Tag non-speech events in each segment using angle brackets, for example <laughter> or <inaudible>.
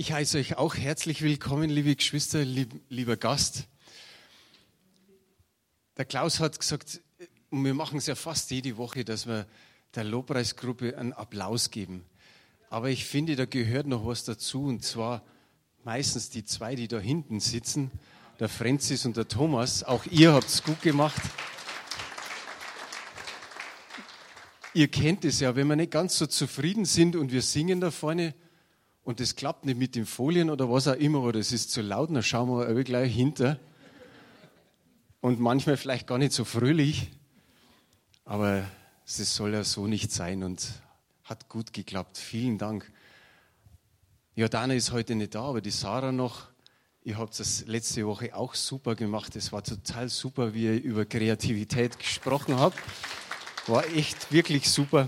Ich heiße euch auch herzlich willkommen, liebe Geschwister, lieb, lieber Gast. Der Klaus hat gesagt, und wir machen es ja fast jede Woche, dass wir der Lobpreisgruppe einen Applaus geben. Aber ich finde, da gehört noch was dazu, und zwar meistens die zwei, die da hinten sitzen, der Francis und der Thomas. Auch ihr habt es gut gemacht. Ihr kennt es ja, wenn wir nicht ganz so zufrieden sind und wir singen da vorne, und das klappt nicht mit den Folien oder was auch immer, oder es ist zu laut, dann schauen wir gleich hinter. Und manchmal vielleicht gar nicht so fröhlich, aber es soll ja so nicht sein und hat gut geklappt. Vielen Dank. Jordana ist heute nicht da, aber die Sarah noch. Ihr habt das letzte Woche auch super gemacht. Es war total super, wie ihr über Kreativität gesprochen habt. War echt wirklich super.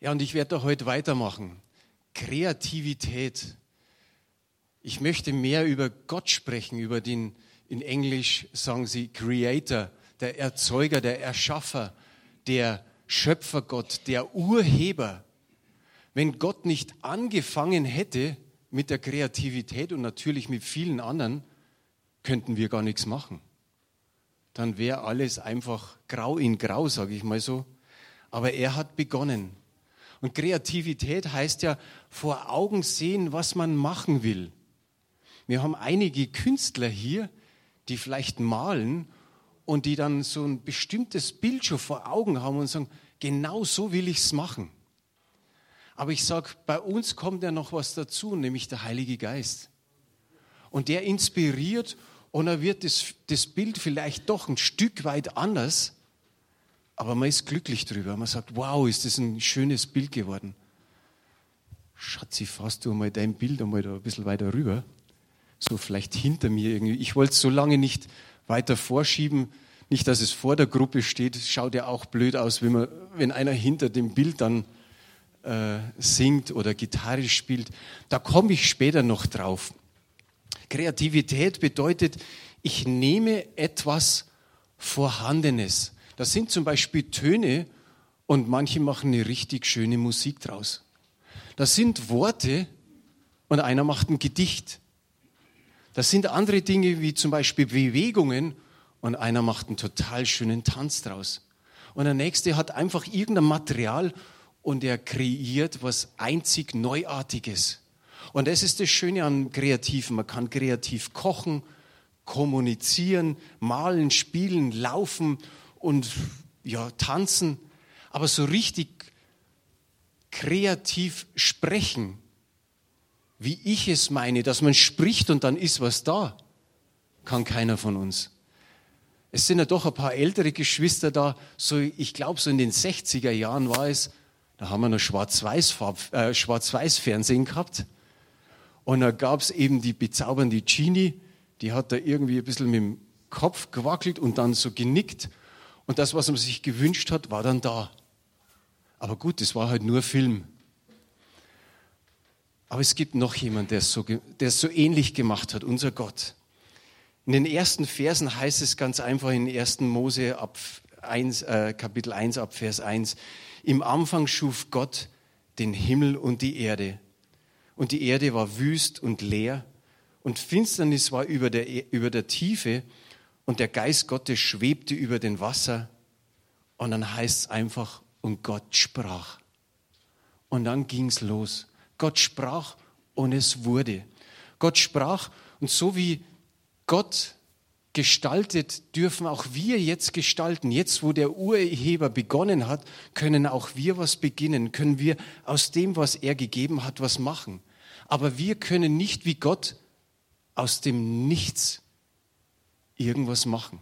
Ja, und ich werde da heute weitermachen. Kreativität. Ich möchte mehr über Gott sprechen, über den, in Englisch sagen sie Creator, der Erzeuger, der Erschaffer, der Schöpfergott, der Urheber. Wenn Gott nicht angefangen hätte mit der Kreativität und natürlich mit vielen anderen, könnten wir gar nichts machen. Dann wäre alles einfach grau in grau, sage ich mal so. Aber er hat begonnen. Und Kreativität heißt ja vor Augen sehen, was man machen will. Wir haben einige Künstler hier, die vielleicht malen und die dann so ein bestimmtes Bild schon vor Augen haben und sagen, genau so will ich es machen. Aber ich sage, bei uns kommt ja noch was dazu, nämlich der Heilige Geist. Und der inspiriert und er wird das, das Bild vielleicht doch ein Stück weit anders, aber man ist glücklich drüber. Man sagt, wow, ist das ein schönes Bild geworden. Schatzi, fasst du mal dein Bild einmal da ein bisschen weiter rüber. So vielleicht hinter mir irgendwie. Ich wollte es so lange nicht weiter vorschieben. Nicht, dass es vor der Gruppe steht. Schaut ja auch blöd aus, wenn, man, wenn einer hinter dem Bild dann äh, singt oder Gitarre spielt. Da komme ich später noch drauf. Kreativität bedeutet, ich nehme etwas Vorhandenes, das sind zum Beispiel Töne und manche machen eine richtig schöne Musik draus. Das sind Worte und einer macht ein Gedicht. Das sind andere Dinge wie zum Beispiel Bewegungen und einer macht einen total schönen Tanz draus. Und der nächste hat einfach irgendein Material und er kreiert was einzig Neuartiges. Und das ist das Schöne an Kreativen. Man kann kreativ kochen, kommunizieren, malen, spielen, laufen und ja, tanzen, aber so richtig kreativ sprechen, wie ich es meine, dass man spricht und dann ist was da, kann keiner von uns. Es sind ja doch ein paar ältere Geschwister da, so ich glaube so in den 60er Jahren war es, da haben wir noch Schwarz-Weiß-Fernsehen äh, Schwarz gehabt. Und da gab es eben die bezaubernde Genie, die hat da irgendwie ein bisschen mit dem Kopf gewackelt und dann so genickt und das, was man sich gewünscht hat, war dann da. Aber gut, das war halt nur Film. Aber es gibt noch jemanden, der es so, der es so ähnlich gemacht hat, unser Gott. In den ersten Versen heißt es ganz einfach in 1. Mose ab 1, äh, Kapitel 1 ab Vers 1, im Anfang schuf Gott den Himmel und die Erde. Und die Erde war wüst und leer und Finsternis war über der, über der Tiefe und der Geist Gottes schwebte über den Wasser und dann heißt es einfach, und Gott sprach. Und dann ging es los. Gott sprach und es wurde. Gott sprach und so wie Gott gestaltet, dürfen auch wir jetzt gestalten. Jetzt, wo der Urheber begonnen hat, können auch wir was beginnen, können wir aus dem, was er gegeben hat, was machen. Aber wir können nicht wie Gott aus dem Nichts irgendwas machen.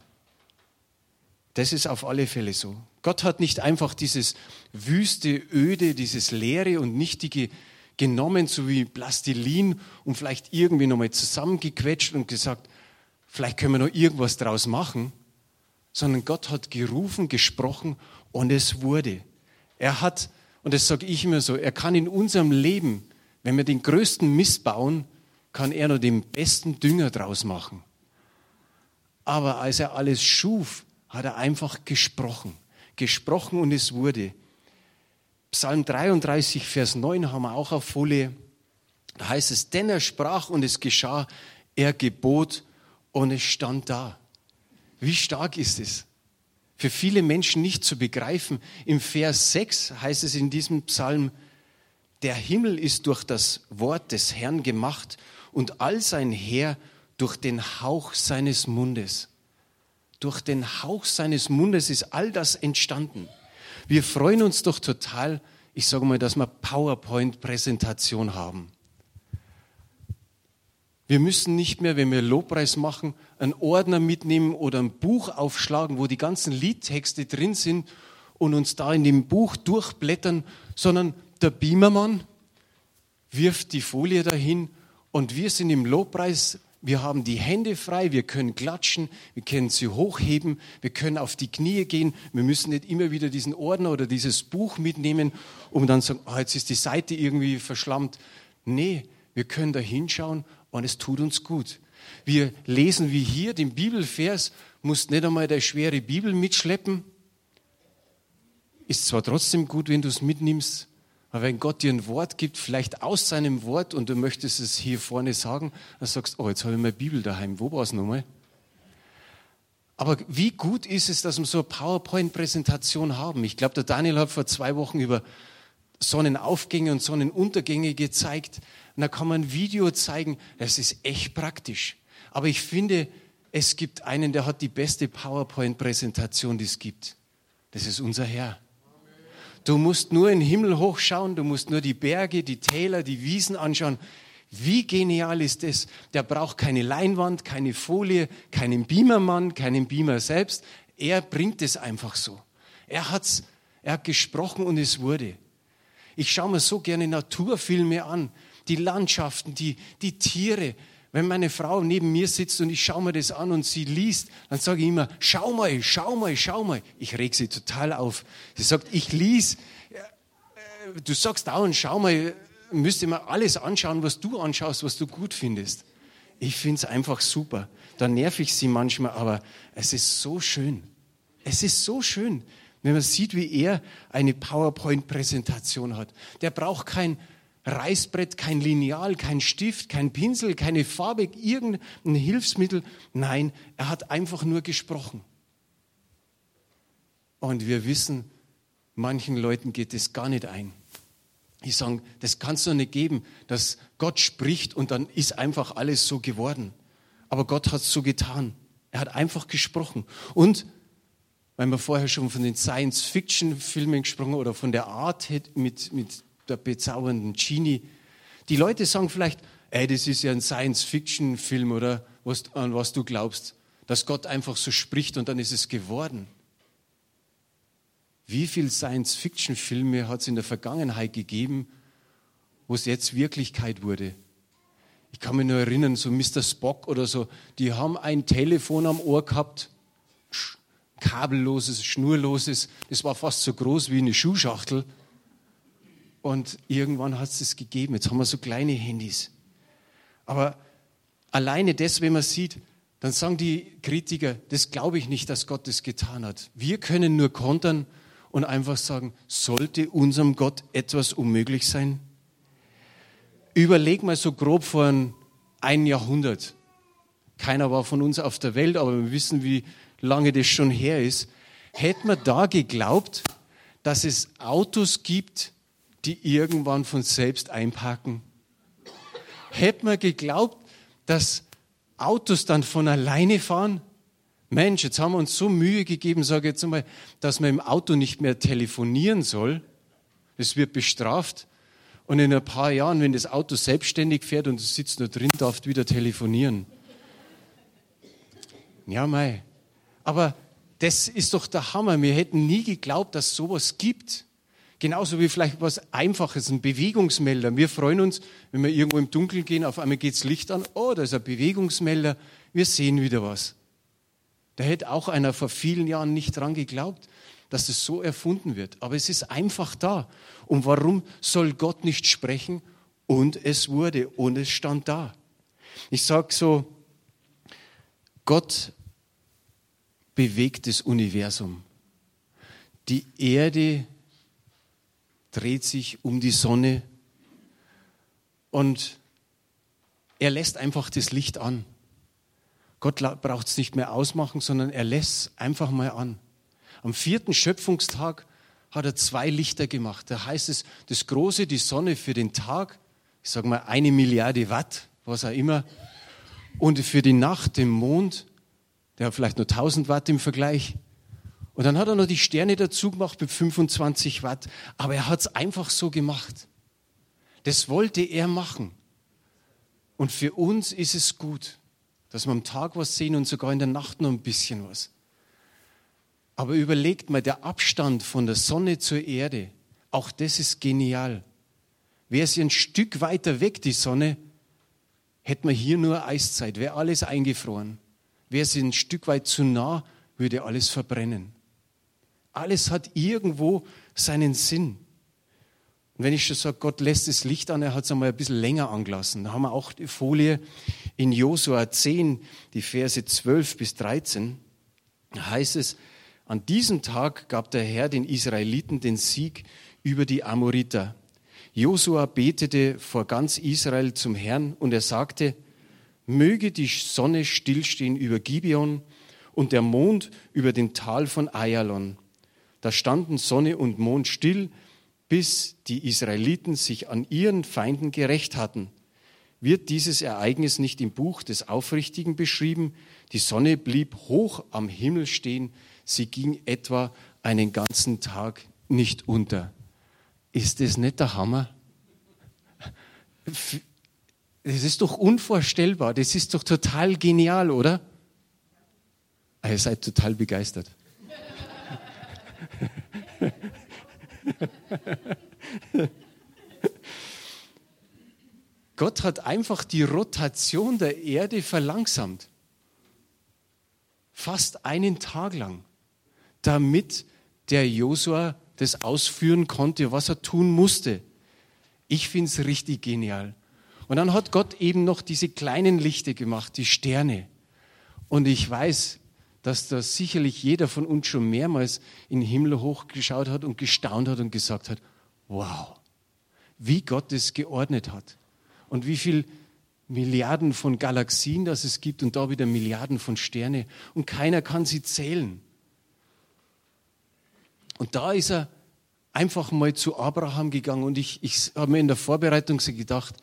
Das ist auf alle Fälle so. Gott hat nicht einfach dieses wüste, öde, dieses leere und nichtige genommen, so wie Plastilin und vielleicht irgendwie nochmal zusammengequetscht und gesagt, vielleicht können wir noch irgendwas draus machen, sondern Gott hat gerufen, gesprochen und es wurde. Er hat, und das sage ich immer so, er kann in unserem Leben, wenn wir den größten Mist bauen, kann er noch den besten Dünger draus machen. Aber als er alles schuf, hat er einfach gesprochen. Gesprochen und es wurde. Psalm 33, Vers 9 haben wir auch auf Folie. Da heißt es, denn er sprach und es geschah, er gebot und es stand da. Wie stark ist es? Für viele Menschen nicht zu begreifen. Im Vers 6 heißt es in diesem Psalm, der Himmel ist durch das Wort des Herrn gemacht und all sein Heer durch den Hauch seines Mundes. Durch den Hauch seines Mundes ist all das entstanden. Wir freuen uns doch total, ich sage mal, dass wir PowerPoint-Präsentation haben. Wir müssen nicht mehr, wenn wir Lobpreis machen, einen Ordner mitnehmen oder ein Buch aufschlagen, wo die ganzen Liedtexte drin sind und uns da in dem Buch durchblättern, sondern der Beamermann wirft die Folie dahin und wir sind im Lobpreis. Wir haben die Hände frei, wir können klatschen, wir können sie hochheben, wir können auf die Knie gehen. Wir müssen nicht immer wieder diesen Ordner oder dieses Buch mitnehmen, um dann zu sagen, oh, jetzt ist die Seite irgendwie verschlammt. Nee, wir können da hinschauen und es tut uns gut. Wir lesen wie hier den Bibelvers, musst nicht einmal der schwere Bibel mitschleppen. Ist zwar trotzdem gut, wenn du es mitnimmst, aber wenn Gott dir ein Wort gibt, vielleicht aus seinem Wort und du möchtest es hier vorne sagen, dann sagst du, oh, jetzt habe ich meine Bibel daheim. Wo war es nochmal? Aber wie gut ist es, dass wir so eine PowerPoint-Präsentation haben? Ich glaube, der Daniel hat vor zwei Wochen über Sonnenaufgänge und Sonnenuntergänge gezeigt. Und da kann man ein Video zeigen. Das ist echt praktisch. Aber ich finde, es gibt einen, der hat die beste PowerPoint-Präsentation, die es gibt. Das ist unser Herr. Du musst nur in den Himmel hochschauen, du musst nur die Berge, die Täler, die Wiesen anschauen. Wie genial ist das? Der braucht keine Leinwand, keine Folie, keinen Beamermann, keinen Beamer selbst. Er bringt es einfach so. Er, hat's, er hat gesprochen und es wurde. Ich schaue mir so gerne Naturfilme an, die Landschaften, die, die Tiere. Wenn meine Frau neben mir sitzt und ich schaue mir das an und sie liest, dann sage ich immer, schau mal, schau mal, schau mal. Ich reg sie total auf. Sie sagt, ich lies. Äh, du sagst dauernd, schau mal, müsste man alles anschauen, was du anschaust, was du gut findest. Ich finde es einfach super. Da nerv ich sie manchmal, aber es ist so schön. Es ist so schön, wenn man sieht, wie er eine PowerPoint-Präsentation hat. Der braucht kein Reißbrett, kein Lineal, kein Stift, kein Pinsel, keine Farbe, irgendein Hilfsmittel. Nein, er hat einfach nur gesprochen. Und wir wissen, manchen Leuten geht es gar nicht ein. Die sagen, das kann es doch nicht geben, dass Gott spricht und dann ist einfach alles so geworden. Aber Gott hat es so getan. Er hat einfach gesprochen. Und weil wir vorher schon von den Science-Fiction-Filmen gesprochen oder von der Art mit, mit der bezaubernden Genie. Die Leute sagen vielleicht, ey, das ist ja ein Science-Fiction-Film oder was, an was du glaubst, dass Gott einfach so spricht und dann ist es geworden. Wie viele Science-Fiction-Filme hat es in der Vergangenheit gegeben, wo es jetzt Wirklichkeit wurde? Ich kann mich nur erinnern, so Mr. Spock oder so, die haben ein Telefon am Ohr gehabt, kabelloses, schnurloses, das war fast so groß wie eine Schuhschachtel. Und irgendwann hat es es gegeben. Jetzt haben wir so kleine Handys. Aber alleine das, wenn man sieht, dann sagen die Kritiker, das glaube ich nicht, dass Gott das getan hat. Wir können nur kontern und einfach sagen, sollte unserem Gott etwas unmöglich sein? Überleg mal so grob vor ein Jahrhundert. Keiner war von uns auf der Welt, aber wir wissen, wie lange das schon her ist. Hätte man da geglaubt, dass es Autos gibt, die irgendwann von selbst einparken. Hätte man geglaubt, dass Autos dann von alleine fahren? Mensch, jetzt haben wir uns so Mühe gegeben, sage ich jetzt einmal, dass man im Auto nicht mehr telefonieren soll. Es wird bestraft. Und in ein paar Jahren, wenn das Auto selbstständig fährt und du sitzt nur drin, darfst wieder telefonieren. Ja, mei. Aber das ist doch der Hammer. Wir hätten nie geglaubt, dass sowas gibt. Genauso wie vielleicht was Einfaches, ein Bewegungsmelder. Wir freuen uns, wenn wir irgendwo im Dunkeln gehen, auf einmal geht's Licht an. Oh, da ist ein Bewegungsmelder. Wir sehen wieder was. Da hätte auch einer vor vielen Jahren nicht dran geglaubt, dass es so erfunden wird. Aber es ist einfach da. Und warum soll Gott nicht sprechen? Und es wurde und es stand da. Ich sage so, Gott bewegt das Universum. Die Erde dreht sich um die Sonne und Er lässt einfach das Licht an. Gott braucht es nicht mehr ausmachen, sondern er lässt einfach mal an. Am vierten Schöpfungstag hat er zwei Lichter gemacht. Da heißt es, das große, die Sonne für den Tag, ich sage mal eine Milliarde Watt, was auch immer, und für die Nacht den Mond, der hat vielleicht nur 1000 Watt im Vergleich. Und dann hat er noch die Sterne dazu gemacht mit 25 Watt. Aber er hat es einfach so gemacht. Das wollte er machen. Und für uns ist es gut, dass wir am Tag was sehen und sogar in der Nacht noch ein bisschen was. Aber überlegt mal, der Abstand von der Sonne zur Erde, auch das ist genial. Wäre sie ein Stück weiter weg, die Sonne, hätten wir hier nur Eiszeit, wäre alles eingefroren. Wäre sie ein Stück weit zu nah, würde alles verbrennen. Alles hat irgendwo seinen Sinn. Und wenn ich schon sage, Gott lässt das Licht an, er hat es einmal ein bisschen länger angelassen. Da haben wir auch die Folie in Josua 10, die Verse 12 bis 13. Da heißt es, an diesem Tag gab der Herr den Israeliten den Sieg über die Amoriter. Josua betete vor ganz Israel zum Herrn und er sagte, möge die Sonne stillstehen über Gibeon und der Mond über dem Tal von Ayalon. Da standen Sonne und Mond still, bis die Israeliten sich an ihren Feinden gerecht hatten. Wird dieses Ereignis nicht im Buch des Aufrichtigen beschrieben? Die Sonne blieb hoch am Himmel stehen, sie ging etwa einen ganzen Tag nicht unter. Ist das nicht der Hammer? Das ist doch unvorstellbar, das ist doch total genial, oder? Ah, ihr seid total begeistert. <laughs> Gott hat einfach die Rotation der Erde verlangsamt. Fast einen Tag lang, damit der Josua das ausführen konnte, was er tun musste. Ich finde es richtig genial. Und dann hat Gott eben noch diese kleinen Lichter gemacht, die Sterne. Und ich weiß, dass da sicherlich jeder von uns schon mehrmals in den Himmel hochgeschaut hat und gestaunt hat und gesagt hat, wow, wie Gott es geordnet hat und wie viel Milliarden von Galaxien das es gibt und da wieder Milliarden von Sterne und keiner kann sie zählen. Und da ist er einfach mal zu Abraham gegangen und ich, ich habe mir in der Vorbereitung gedacht,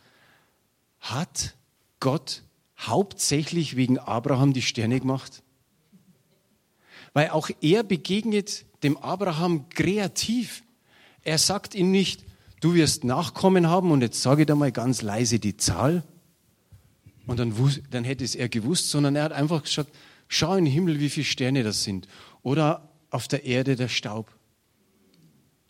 hat Gott hauptsächlich wegen Abraham die Sterne gemacht? Weil auch er begegnet dem Abraham kreativ. Er sagt ihm nicht, du wirst Nachkommen haben und jetzt sage ich dir mal ganz leise die Zahl. Und dann, dann hätte es er gewusst, sondern er hat einfach gesagt, schau in den Himmel, wie viele Sterne das sind. Oder auf der Erde der Staub.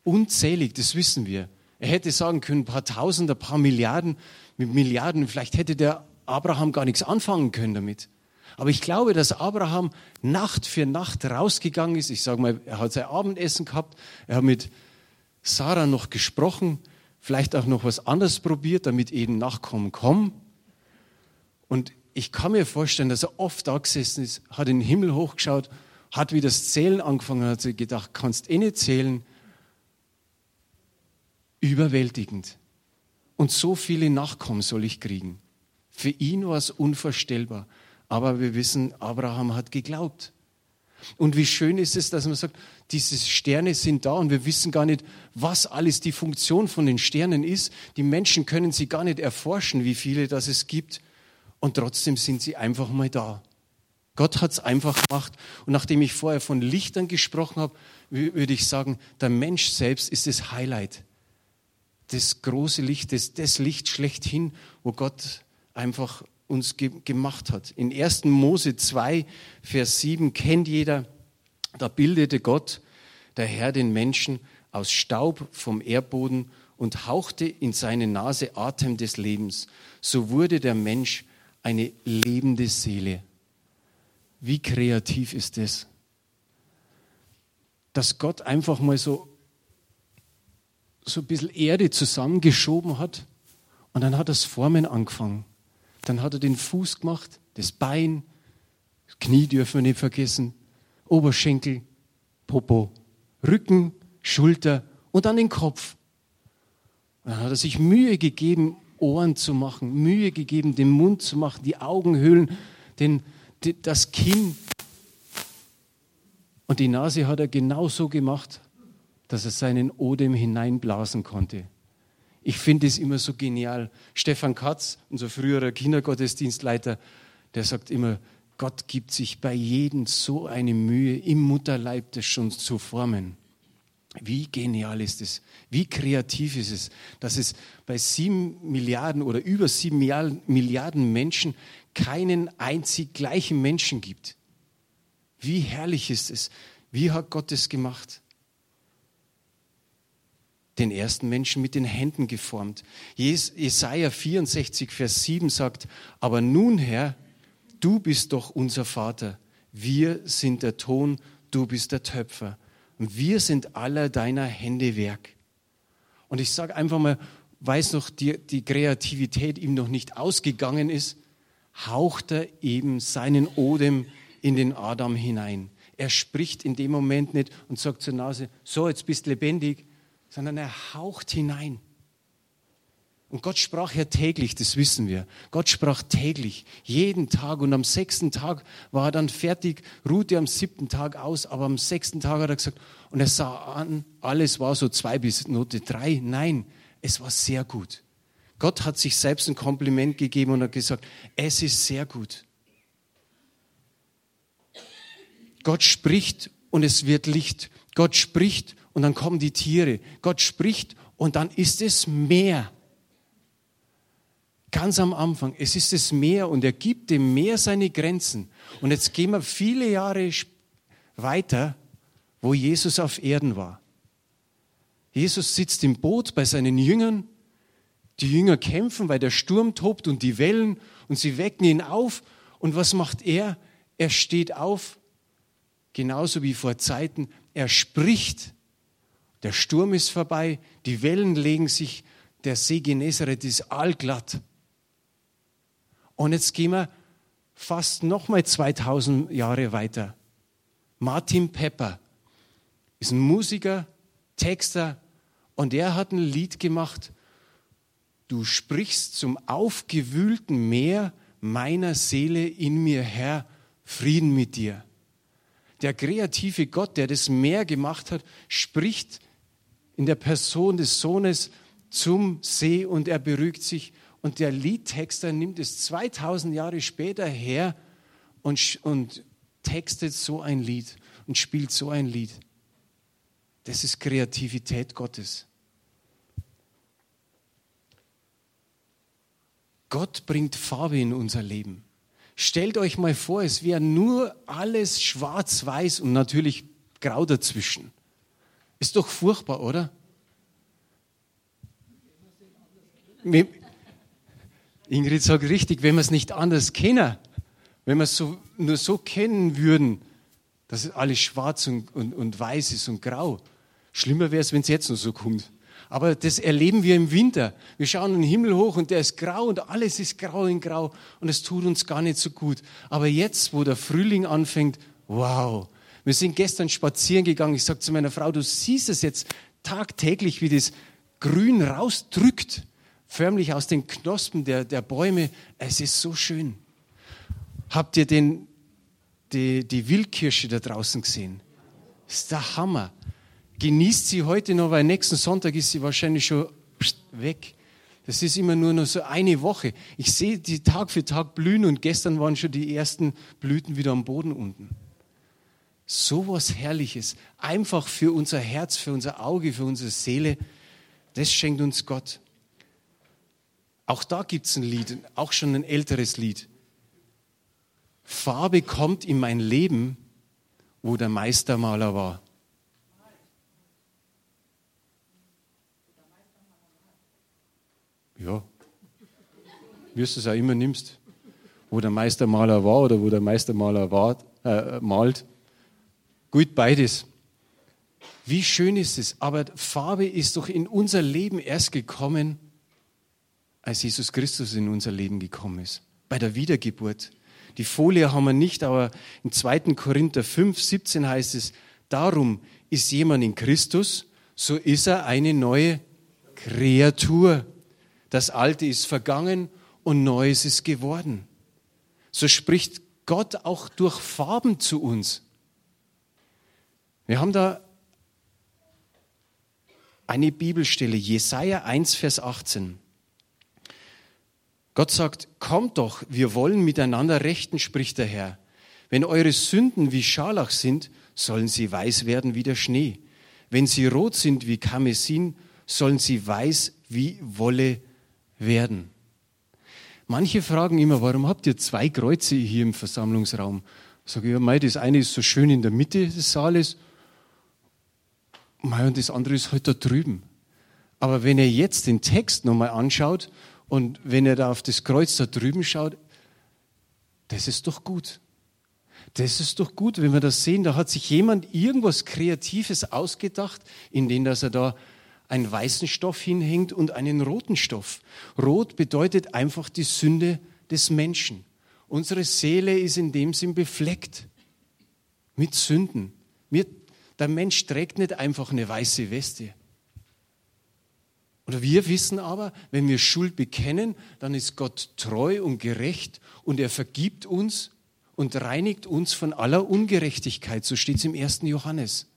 Unzählig, das wissen wir. Er hätte sagen können, ein paar Tausend, ein paar Milliarden, mit Milliarden, vielleicht hätte der Abraham gar nichts anfangen können damit. Aber ich glaube, dass Abraham Nacht für Nacht rausgegangen ist. Ich sage mal, er hat sein Abendessen gehabt, er hat mit Sarah noch gesprochen, vielleicht auch noch was anderes probiert, damit eben Nachkommen kommen. Und ich kann mir vorstellen, dass er oft da gesessen ist, hat in den Himmel hochgeschaut, hat wieder das Zählen angefangen, hat sich gedacht, kannst eh nicht zählen. Überwältigend. Und so viele Nachkommen soll ich kriegen. Für ihn war es unvorstellbar. Aber wir wissen, Abraham hat geglaubt. Und wie schön ist es, dass man sagt, diese Sterne sind da und wir wissen gar nicht, was alles die Funktion von den Sternen ist. Die Menschen können sie gar nicht erforschen, wie viele das es gibt. Und trotzdem sind sie einfach mal da. Gott hat es einfach gemacht. Und nachdem ich vorher von Lichtern gesprochen habe, würde ich sagen, der Mensch selbst ist das Highlight. Das große Licht, das, das Licht schlechthin, wo Gott einfach uns ge gemacht hat. In 1. Mose 2, Vers 7 kennt jeder, da bildete Gott, der Herr, den Menschen aus Staub vom Erdboden und hauchte in seine Nase Atem des Lebens. So wurde der Mensch eine lebende Seele. Wie kreativ ist das? Dass Gott einfach mal so, so ein bisschen Erde zusammengeschoben hat und dann hat das Formen angefangen. Dann hat er den Fuß gemacht, das Bein, das Knie dürfen wir nicht vergessen, Oberschenkel, Popo, Rücken, Schulter und dann den Kopf. Dann hat er sich Mühe gegeben, Ohren zu machen, Mühe gegeben, den Mund zu machen, die Augenhöhlen, den, das Kinn. Und die Nase hat er genauso gemacht, dass er seinen Odem hineinblasen konnte. Ich finde es immer so genial. Stefan Katz, unser früherer Kindergottesdienstleiter, der sagt immer, Gott gibt sich bei jedem so eine Mühe, im Mutterleib das schon zu formen. Wie genial ist es? Wie kreativ ist es, dass es bei sieben Milliarden oder über sieben Milliarden Menschen keinen einzig gleichen Menschen gibt? Wie herrlich ist es? Wie hat Gott es gemacht? Den ersten Menschen mit den Händen geformt. Jesaja 64, Vers 7 sagt, aber nun, Herr, du bist doch unser Vater. Wir sind der Ton, du bist der Töpfer. Und wir sind aller deiner Hände Werk. Und ich sage einfach mal, weil noch die, die Kreativität ihm noch nicht ausgegangen ist, haucht er eben seinen Odem in den Adam hinein. Er spricht in dem Moment nicht und sagt zur Nase, so, jetzt bist lebendig, sondern er haucht hinein. Und Gott sprach ja täglich, das wissen wir. Gott sprach täglich, jeden Tag. Und am sechsten Tag war er dann fertig, ruhte am siebten Tag aus, aber am sechsten Tag hat er gesagt, und er sah an, alles war so zwei bis Note drei. Nein, es war sehr gut. Gott hat sich selbst ein Kompliment gegeben und hat gesagt, es ist sehr gut. Gott spricht und es wird Licht. Gott spricht und dann kommen die Tiere. Gott spricht und dann ist es Meer. Ganz am Anfang, es ist das Meer und er gibt dem Meer seine Grenzen. Und jetzt gehen wir viele Jahre weiter, wo Jesus auf Erden war. Jesus sitzt im Boot bei seinen Jüngern. Die Jünger kämpfen, weil der Sturm tobt und die Wellen und sie wecken ihn auf. Und was macht er? Er steht auf, genauso wie vor Zeiten. Er spricht der Sturm ist vorbei, die Wellen legen sich, der See Genezareth ist allglatt. Und jetzt gehen wir fast nochmal 2000 Jahre weiter. Martin Pepper ist ein Musiker, Texter und er hat ein Lied gemacht. Du sprichst zum aufgewühlten Meer meiner Seele in mir, Herr, Frieden mit dir. Der kreative Gott, der das Meer gemacht hat, spricht in der Person des Sohnes zum See und er beruhigt sich. Und der Liedtexter nimmt es 2000 Jahre später her und, und textet so ein Lied und spielt so ein Lied. Das ist Kreativität Gottes. Gott bringt Farbe in unser Leben. Stellt euch mal vor, es wäre nur alles schwarz-weiß und natürlich grau dazwischen. Ist doch furchtbar, oder? Ingrid sagt richtig, wenn wir es nicht anders kennen, wenn wir es so, nur so kennen würden, dass alles schwarz und, und, und weiß ist und grau. Schlimmer wäre es, wenn es jetzt noch so kommt. Aber das erleben wir im Winter. Wir schauen den Himmel hoch und der ist grau und alles ist grau in grau und es tut uns gar nicht so gut. Aber jetzt, wo der Frühling anfängt, wow, wir sind gestern spazieren gegangen. Ich sage zu meiner Frau, du siehst es jetzt tagtäglich, wie das Grün rausdrückt, förmlich aus den Knospen der, der Bäume. Es ist so schön. Habt ihr den, die, die Wildkirsche da draußen gesehen? Das ist der Hammer. Genießt sie heute noch, weil nächsten Sonntag ist sie wahrscheinlich schon weg. Das ist immer nur noch so eine Woche. Ich sehe die Tag für Tag blühen und gestern waren schon die ersten Blüten wieder am Boden unten so was Herrliches, einfach für unser Herz, für unser Auge, für unsere Seele, das schenkt uns Gott. Auch da gibt es ein Lied, auch schon ein älteres Lied. Farbe kommt in mein Leben, wo der Meistermaler war. Ja, wie du es auch immer nimmst. Wo der Meistermaler war oder wo der Meistermaler war, äh, malt. Gut, beides. Wie schön ist es, aber Farbe ist doch in unser Leben erst gekommen, als Jesus Christus in unser Leben gekommen ist, bei der Wiedergeburt. Die Folie haben wir nicht, aber in 2. Korinther 5, 17 heißt es, darum ist jemand in Christus, so ist er eine neue Kreatur. Das Alte ist vergangen und Neues ist geworden. So spricht Gott auch durch Farben zu uns. Wir haben da eine Bibelstelle, Jesaja 1, Vers 18. Gott sagt, kommt doch, wir wollen miteinander rechten, spricht der Herr. Wenn eure Sünden wie Scharlach sind, sollen sie weiß werden wie der Schnee. Wenn sie rot sind wie Karmesin, sollen sie weiß wie Wolle werden. Manche fragen immer, warum habt ihr zwei Kreuze hier im Versammlungsraum? Sag ich, ja, mei, das eine ist so schön in der Mitte des Saales und das andere ist halt da drüben. Aber wenn ihr jetzt den Text nochmal anschaut und wenn ihr da auf das Kreuz da drüben schaut, das ist doch gut. Das ist doch gut, wenn wir das sehen. Da hat sich jemand irgendwas Kreatives ausgedacht, in dem dass er da einen weißen Stoff hinhängt und einen roten Stoff. Rot bedeutet einfach die Sünde des Menschen. Unsere Seele ist in dem Sinn befleckt mit Sünden. Der Mensch trägt nicht einfach eine weiße Weste. Oder wir wissen aber, wenn wir Schuld bekennen, dann ist Gott treu und gerecht und er vergibt uns und reinigt uns von aller Ungerechtigkeit. So steht es im 1. Johannes.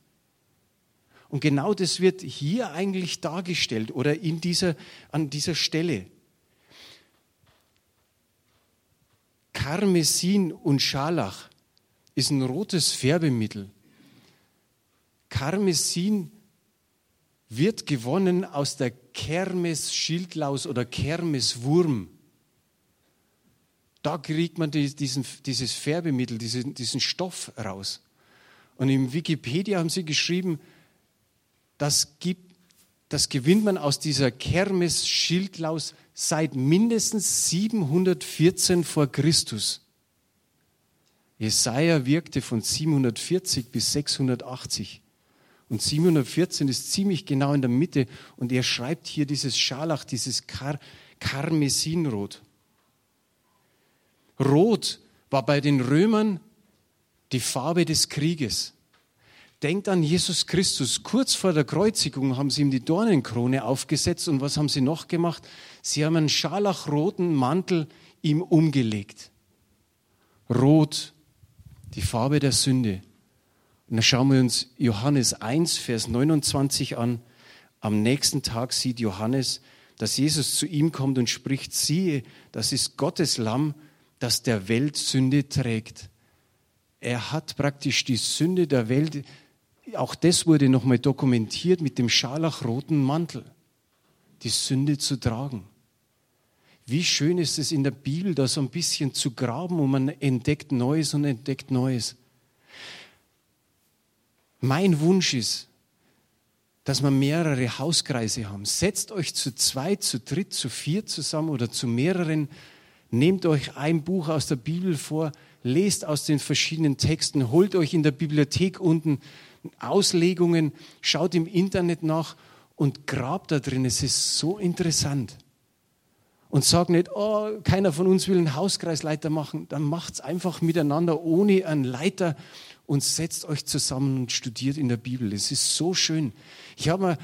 Und genau das wird hier eigentlich dargestellt oder in dieser, an dieser Stelle. Karmesin und Scharlach ist ein rotes Färbemittel. Karmesin wird gewonnen aus der Kermes-Schildlaus oder Kermeswurm. Da kriegt man diesen, dieses Färbemittel, diesen, diesen Stoff raus. Und im Wikipedia haben sie geschrieben, das, gibt, das gewinnt man aus dieser Kermes-Schildlaus seit mindestens 714 vor Christus. Jesaja wirkte von 740 bis 680. Und 714 ist ziemlich genau in der Mitte und er schreibt hier dieses Scharlach, dieses Kar Karmesinrot. Rot war bei den Römern die Farbe des Krieges. Denkt an Jesus Christus. Kurz vor der Kreuzigung haben sie ihm die Dornenkrone aufgesetzt und was haben sie noch gemacht? Sie haben einen scharlachroten Mantel ihm umgelegt. Rot, die Farbe der Sünde. Und dann schauen wir uns Johannes 1, Vers 29 an. Am nächsten Tag sieht Johannes, dass Jesus zu ihm kommt und spricht, siehe, das ist Gottes Lamm, das der Welt Sünde trägt. Er hat praktisch die Sünde der Welt, auch das wurde nochmal dokumentiert mit dem scharlachroten Mantel, die Sünde zu tragen. Wie schön ist es in der Bibel, da so ein bisschen zu graben und man entdeckt Neues und entdeckt Neues. Mein Wunsch ist, dass wir mehrere Hauskreise haben. Setzt euch zu zweit, zu dritt, zu vier zusammen oder zu mehreren. Nehmt euch ein Buch aus der Bibel vor, lest aus den verschiedenen Texten, holt euch in der Bibliothek unten Auslegungen, schaut im Internet nach und grabt da drin. Es ist so interessant. Und sagt nicht, oh, keiner von uns will einen Hauskreisleiter machen. Dann macht es einfach miteinander ohne einen Leiter und setzt euch zusammen und studiert in der Bibel. Es ist so schön. Ich habe mir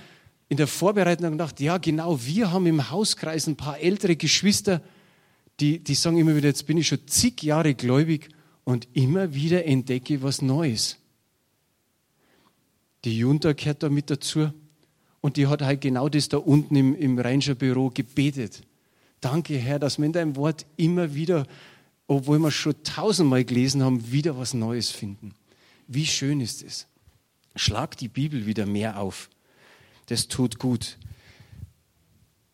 in der Vorbereitung gedacht, ja genau, wir haben im Hauskreis ein paar ältere Geschwister, die, die sagen immer wieder, jetzt bin ich schon zig Jahre gläubig und immer wieder entdecke was Neues. Die Junta gehört da mit dazu und die hat halt genau das da unten im, im Rangerbüro gebetet. Danke, Herr, dass wir in deinem Wort immer wieder, obwohl wir schon tausendmal gelesen haben, wieder was Neues finden. Wie schön ist es. Schlag die Bibel wieder mehr auf. Das tut gut.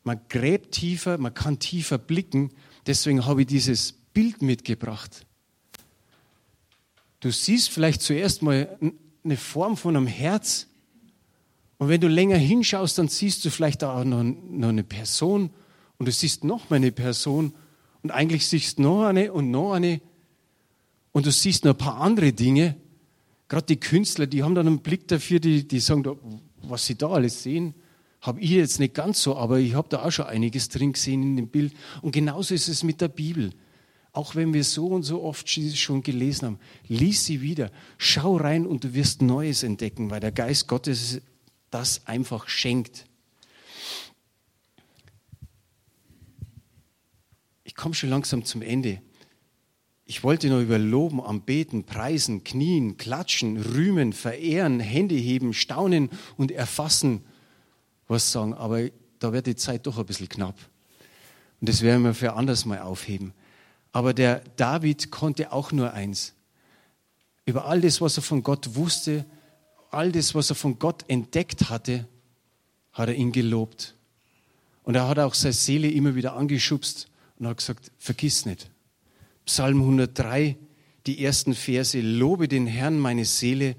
Man gräbt tiefer, man kann tiefer blicken. Deswegen habe ich dieses Bild mitgebracht. Du siehst vielleicht zuerst mal eine Form von einem Herz. Und wenn du länger hinschaust, dann siehst du vielleicht auch noch, noch eine Person und du siehst noch mal eine Person und eigentlich siehst du noch eine und noch eine und du siehst noch ein paar andere Dinge Gerade die Künstler, die haben dann einen Blick dafür, die, die sagen, was sie da alles sehen, habe ich jetzt nicht ganz so, aber ich habe da auch schon einiges drin gesehen in dem Bild. Und genauso ist es mit der Bibel. Auch wenn wir so und so oft schon gelesen haben, lies sie wieder, schau rein und du wirst Neues entdecken, weil der Geist Gottes das einfach schenkt. ich komme schon langsam zum Ende. Ich wollte nur über Loben, Anbeten, Preisen, Knien, Klatschen, Rühmen, Verehren, Hände heben, Staunen und Erfassen was sagen, aber da wird die Zeit doch ein bisschen knapp. Und das werden wir für anders mal aufheben. Aber der David konnte auch nur eins. Über all das, was er von Gott wusste, all das, was er von Gott entdeckt hatte, hat er ihn gelobt. Und er hat auch seine Seele immer wieder angeschubst und hat gesagt, vergiss nicht. Psalm 103, die ersten Verse, lobe den Herrn meine Seele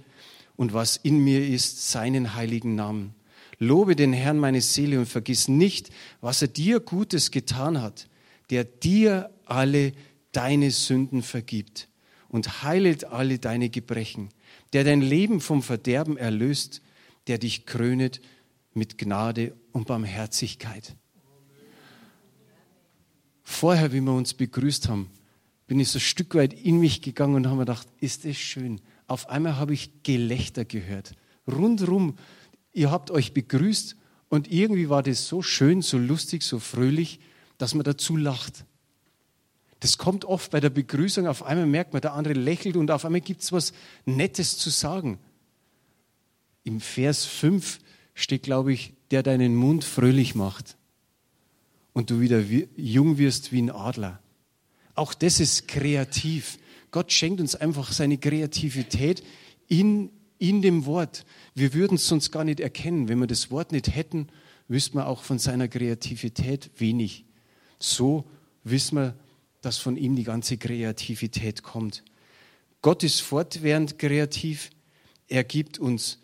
und was in mir ist, seinen heiligen Namen. Lobe den Herrn meine Seele und vergiss nicht, was er dir Gutes getan hat, der dir alle deine Sünden vergibt und heilet alle deine Gebrechen, der dein Leben vom Verderben erlöst, der dich krönet mit Gnade und Barmherzigkeit. Vorher, wie wir uns begrüßt haben, bin ich so ein Stück weit in mich gegangen und habe mir gedacht, ist das schön. Auf einmal habe ich Gelächter gehört. Rundrum, ihr habt euch begrüßt und irgendwie war das so schön, so lustig, so fröhlich, dass man dazu lacht. Das kommt oft bei der Begrüßung, auf einmal merkt man, der andere lächelt und auf einmal gibt es was Nettes zu sagen. Im Vers 5 steht, glaube ich, der deinen Mund fröhlich macht und du wieder jung wirst wie ein Adler. Auch das ist kreativ. Gott schenkt uns einfach seine Kreativität in, in dem Wort. Wir würden es sonst gar nicht erkennen. Wenn wir das Wort nicht hätten, wüssten wir auch von seiner Kreativität wenig. So wissen wir, dass von ihm die ganze Kreativität kommt. Gott ist fortwährend kreativ. Er gibt uns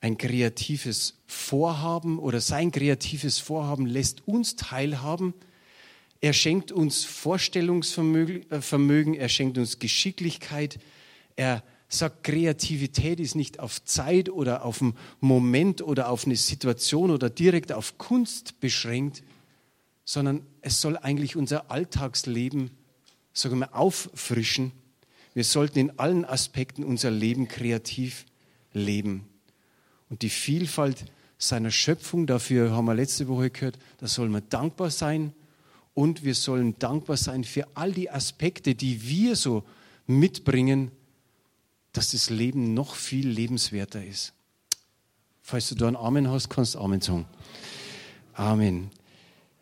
ein kreatives Vorhaben oder sein kreatives Vorhaben lässt uns teilhaben. Er schenkt uns Vorstellungsvermögen, er schenkt uns Geschicklichkeit. Er sagt, Kreativität ist nicht auf Zeit oder auf einen Moment oder auf eine Situation oder direkt auf Kunst beschränkt, sondern es soll eigentlich unser Alltagsleben sagen wir, auffrischen. Wir sollten in allen Aspekten unser Leben kreativ leben. Und die Vielfalt seiner Schöpfung, dafür haben wir letzte Woche gehört, da sollen wir dankbar sein. Und wir sollen dankbar sein für all die Aspekte, die wir so mitbringen, dass das Leben noch viel lebenswerter ist. Falls du da einen Amen hast, kannst du Amen sagen. Amen.